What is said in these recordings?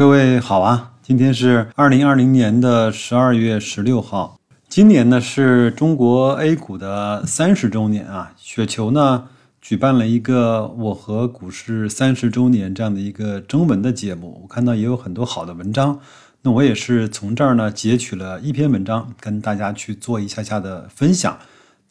各位好啊，今天是二零二零年的十二月十六号。今年呢是中国 A 股的三十周年啊，雪球呢举办了一个我和股市三十周年这样的一个征文的节目，我看到也有很多好的文章，那我也是从这儿呢截取了一篇文章跟大家去做一下下的分享。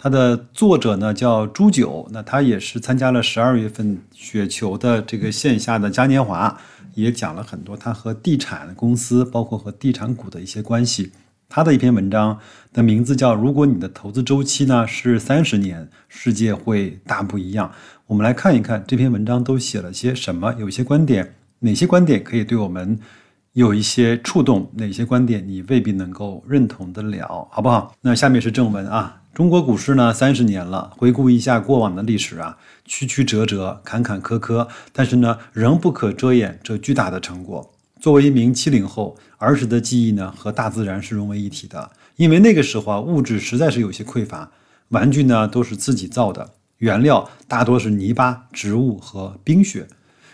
它的作者呢叫朱九，那他也是参加了十二月份雪球的这个线下的嘉年华。也讲了很多他和地产公司，包括和地产股的一些关系。他的一篇文章的名字叫《如果你的投资周期呢是三十年，世界会大不一样》。我们来看一看这篇文章都写了些什么，有些观点，哪些观点可以对我们有一些触动，哪些观点你未必能够认同得了，好不好？那下面是正文啊。中国股市呢，三十年了。回顾一下过往的历史啊，曲曲折折，坎坎坷坷，但是呢，仍不可遮掩这巨大的成果。作为一名七零后，儿时的记忆呢，和大自然是融为一体的。因为那个时候啊，物质实在是有些匮乏，玩具呢都是自己造的，原料大多是泥巴、植物和冰雪。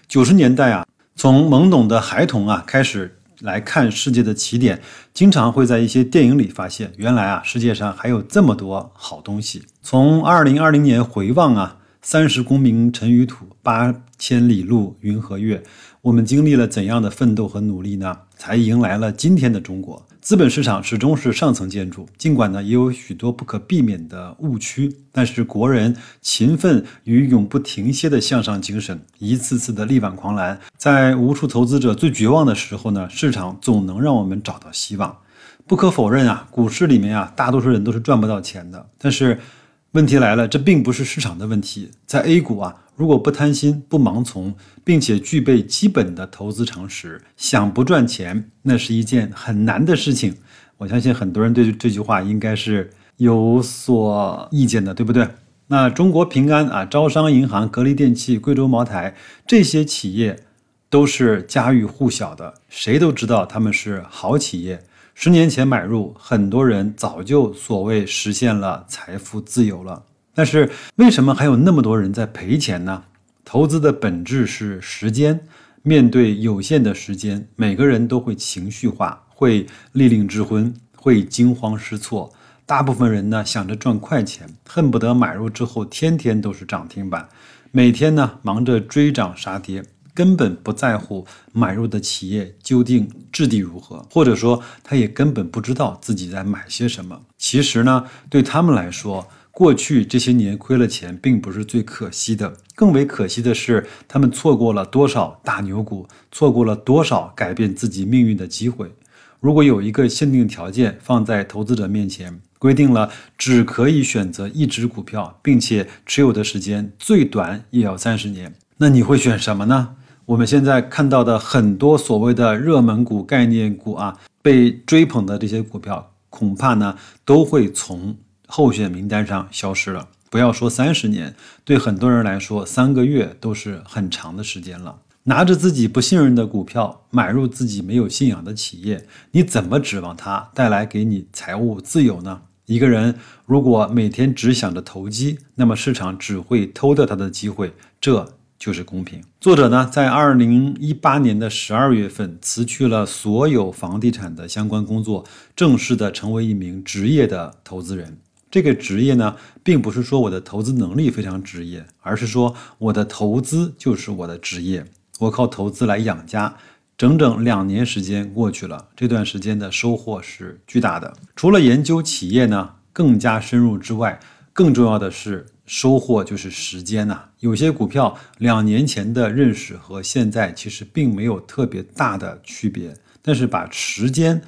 九十年代啊，从懵懂的孩童啊开始。来看世界的起点，经常会在一些电影里发现，原来啊，世界上还有这么多好东西。从二零二零年回望啊，三十功名尘与土，八千里路云和月，我们经历了怎样的奋斗和努力呢？才迎来了今天的中国。资本市场始终是上层建筑，尽管呢也有许多不可避免的误区，但是国人勤奋与永不停歇的向上精神，一次次的力挽狂澜，在无数投资者最绝望的时候呢，市场总能让我们找到希望。不可否认啊，股市里面啊，大多数人都是赚不到钱的。但是问题来了，这并不是市场的问题，在 A 股啊。如果不贪心、不盲从，并且具备基本的投资常识，想不赚钱，那是一件很难的事情。我相信很多人对这句话应该是有所意见的，对不对？那中国平安啊、招商银行、格力电器、贵州茅台这些企业都是家喻户晓的，谁都知道他们是好企业。十年前买入，很多人早就所谓实现了财富自由了。但是为什么还有那么多人在赔钱呢？投资的本质是时间，面对有限的时间，每个人都会情绪化，会利令智昏，会惊慌失措。大部分人呢想着赚快钱，恨不得买入之后天天都是涨停板，每天呢忙着追涨杀跌，根本不在乎买入的企业究竟质地如何，或者说他也根本不知道自己在买些什么。其实呢，对他们来说，过去这些年亏了钱，并不是最可惜的，更为可惜的是，他们错过了多少大牛股，错过了多少改变自己命运的机会。如果有一个限定条件放在投资者面前，规定了只可以选择一只股票，并且持有的时间最短也要三十年，那你会选什么呢？我们现在看到的很多所谓的热门股、概念股啊，被追捧的这些股票，恐怕呢都会从。候选名单上消失了。不要说三十年，对很多人来说，三个月都是很长的时间了。拿着自己不信任的股票买入自己没有信仰的企业，你怎么指望它带来给你财务自由呢？一个人如果每天只想着投机，那么市场只会偷掉他的机会。这。就是公平。作者呢，在二零一八年的十二月份辞去了所有房地产的相关工作，正式的成为一名职业的投资人。这个职业呢，并不是说我的投资能力非常职业，而是说我的投资就是我的职业。我靠投资来养家，整整两年时间过去了，这段时间的收获是巨大的。除了研究企业呢更加深入之外，更重要的是。收获就是时间呐，有些股票两年前的认识和现在其实并没有特别大的区别，但是把时间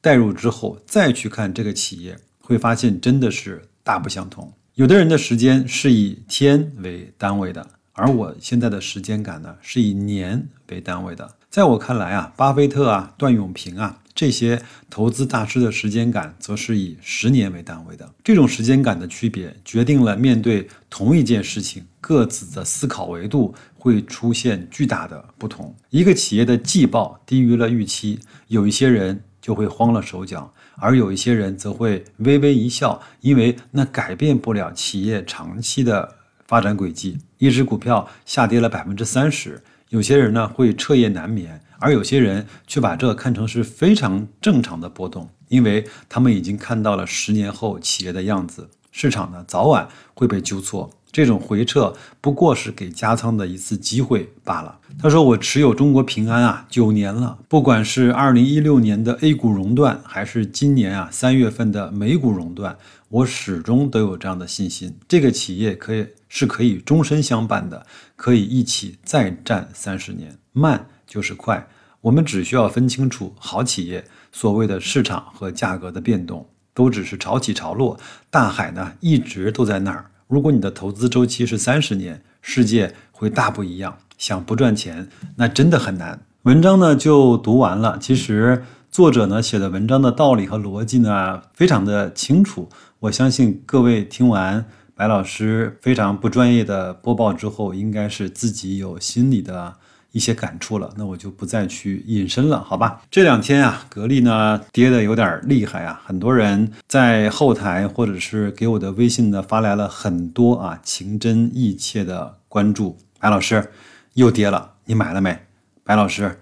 带入之后再去看这个企业，会发现真的是大不相同。有的人的时间是以天为单位的，而我现在的时间感呢是以年为单位的。在我看来啊，巴菲特啊，段永平啊。这些投资大师的时间感，则是以十年为单位的。这种时间感的区别，决定了面对同一件事情，各自的思考维度会出现巨大的不同。一个企业的季报低于了预期，有一些人就会慌了手脚，而有一些人则会微微一笑，因为那改变不了企业长期的发展轨迹。一只股票下跌了百分之三十，有些人呢会彻夜难眠。而有些人却把这看成是非常正常的波动，因为他们已经看到了十年后企业的样子，市场呢早晚会被纠错。这种回撤不过是给加仓的一次机会罢了。他说：“我持有中国平安啊九年了，不管是二零一六年的 A 股熔断，还是今年啊三月份的美股熔断，我始终都有这样的信心。这个企业可以是可以终身相伴的，可以一起再战三十年。慢就是快，我们只需要分清楚好企业。所谓的市场和价格的变动，都只是潮起潮落，大海呢一直都在那儿。”如果你的投资周期是三十年，世界会大不一样。想不赚钱，那真的很难。文章呢就读完了。其实作者呢写的文章的道理和逻辑呢非常的清楚。我相信各位听完白老师非常不专业的播报之后，应该是自己有心理的。一些感触了，那我就不再去引申了，好吧？这两天啊，格力呢跌的有点厉害啊，很多人在后台或者是给我的微信呢发来了很多啊情真意切的关注。白老师又跌了，你买了没？白老师，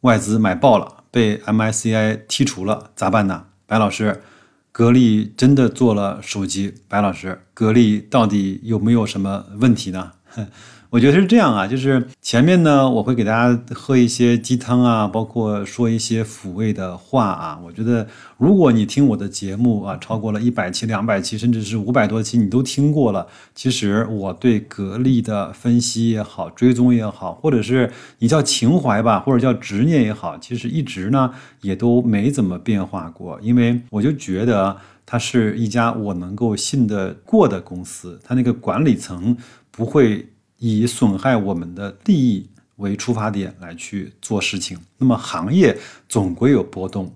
外资买爆了，被 MSCI 剔除了，咋办呢？白老师，格力真的做了手机？白老师，格力到底有没有什么问题呢？哼我觉得是这样啊，就是前面呢，我会给大家喝一些鸡汤啊，包括说一些抚慰的话啊。我觉得，如果你听我的节目啊，超过了一百期、两百期，甚至是五百多期，你都听过了。其实我对格力的分析也好，追踪也好，或者是你叫情怀吧，或者叫执念也好，其实一直呢也都没怎么变化过。因为我就觉得它是一家我能够信得过的公司，它那个管理层不会。以损害我们的利益为出发点来去做事情，那么行业总归有波动，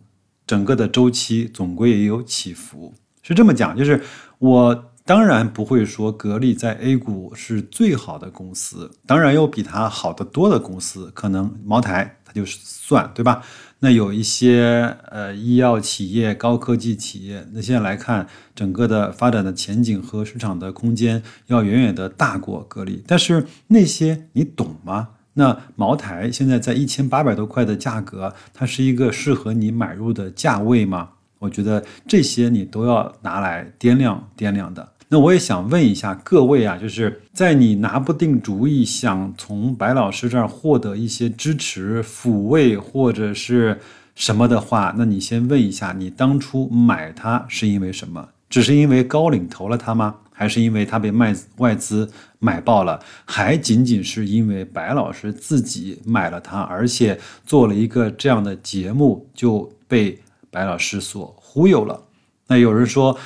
整个的周期总归也有起伏，是这么讲。就是我当然不会说格力在 A 股是最好的公司，当然有比它好得多的公司，可能茅台就是算，对吧？那有一些呃医药企业、高科技企业，那现在来看，整个的发展的前景和市场的空间要远远的大过格力。但是那些你懂吗？那茅台现在在一千八百多块的价格，它是一个适合你买入的价位吗？我觉得这些你都要拿来掂量掂量的。那我也想问一下各位啊，就是在你拿不定主意，想从白老师这儿获得一些支持、抚慰或者是什么的话，那你先问一下，你当初买它是因为什么？只是因为高领投了它吗？还是因为它被卖外资买爆了？还仅仅是因为白老师自己买了它，而且做了一个这样的节目就被白老师所忽悠了？那有人说。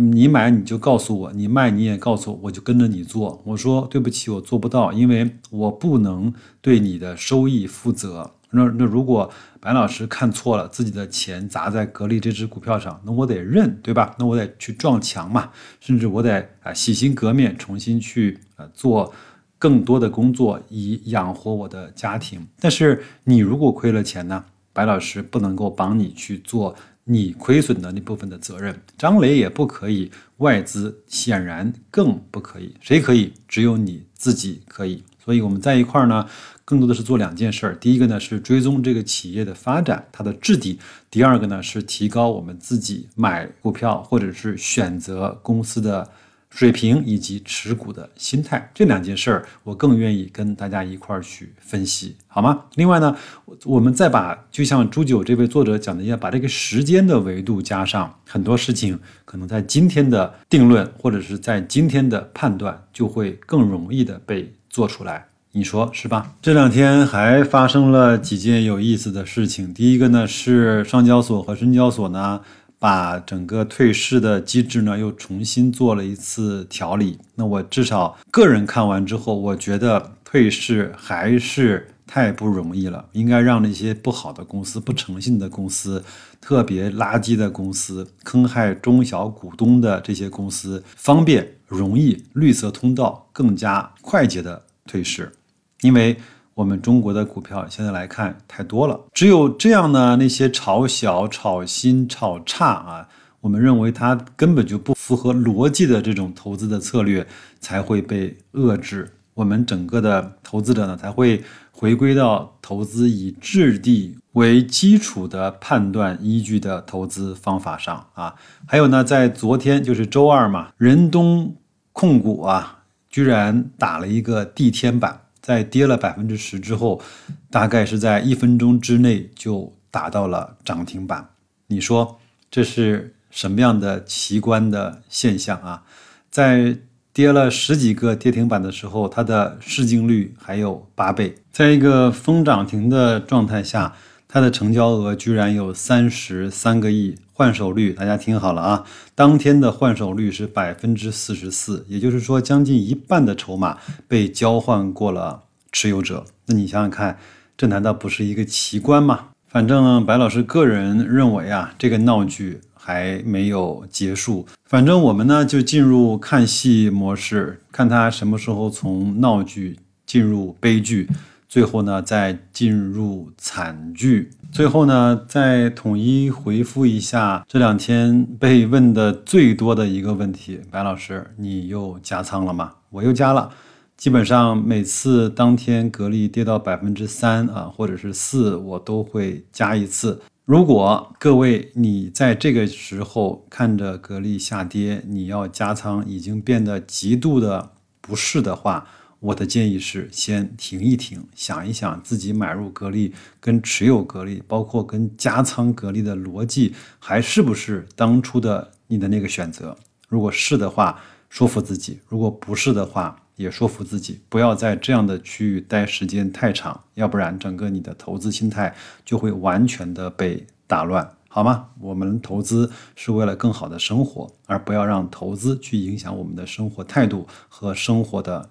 你买你就告诉我，你卖你也告诉我，我就跟着你做。我说对不起，我做不到，因为我不能对你的收益负责。那那如果白老师看错了，自己的钱砸在格力这只股票上，那我得认，对吧？那我得去撞墙嘛，甚至我得啊洗心革面，重新去呃做更多的工作，以养活我的家庭。但是你如果亏了钱呢，白老师不能够帮你去做。你亏损的那部分的责任，张磊也不可以，外资显然更不可以。谁可以？只有你自己可以。所以我们在一块儿呢，更多的是做两件事儿。第一个呢是追踪这个企业的发展，它的质地；第二个呢是提高我们自己买股票或者是选择公司的。水平以及持股的心态这两件事儿，我更愿意跟大家一块儿去分析，好吗？另外呢，我们再把就像朱九这位作者讲的一样，把这个时间的维度加上，很多事情可能在今天的定论或者是在今天的判断就会更容易的被做出来，你说是吧？这两天还发生了几件有意思的事情，第一个呢是上交所和深交所呢。把整个退市的机制呢，又重新做了一次调理。那我至少个人看完之后，我觉得退市还是太不容易了。应该让那些不好的公司、不诚信的公司、特别垃圾的公司、坑害中小股东的这些公司，方便、容易、绿色通道更加快捷的退市，因为。我们中国的股票现在来看太多了，只有这样呢，那些炒小、炒新、炒差啊，我们认为它根本就不符合逻辑的这种投资的策略才会被遏制，我们整个的投资者呢才会回归到投资以质地为基础的判断依据的投资方法上啊。还有呢，在昨天就是周二嘛，仁东控股啊，居然打了一个地天板，在跌了百分之十之后，大概是在一分钟之内就打到了涨停板。你说这是什么样的奇观的现象啊？在跌了十几个跌停板的时候，它的市净率还有八倍，在一个封涨停的状态下，它的成交额居然有三十三个亿，换手率大家听好了啊，当天的换手率是百分之四十四，也就是说将近一半的筹码被交换过了持有者。那你想想看，这难道不是一个奇观吗？反正白老师个人认为啊，这个闹剧。还没有结束，反正我们呢就进入看戏模式，看他什么时候从闹剧进入悲剧，最后呢再进入惨剧。最后呢再统一回复一下这两天被问的最多的一个问题：白老师，你又加仓了吗？我又加了，基本上每次当天格力跌到百分之三啊，或者是四，我都会加一次。如果各位你在这个时候看着格力下跌，你要加仓已经变得极度的不适的话，我的建议是先停一停，想一想自己买入格力跟持有格力，包括跟加仓格力的逻辑，还是不是当初的你的那个选择？如果是的话，说服自己；如果不是的话，也说服自己不要在这样的区域待时间太长，要不然整个你的投资心态就会完全的被打乱，好吗？我们投资是为了更好的生活，而不要让投资去影响我们的生活态度和生活的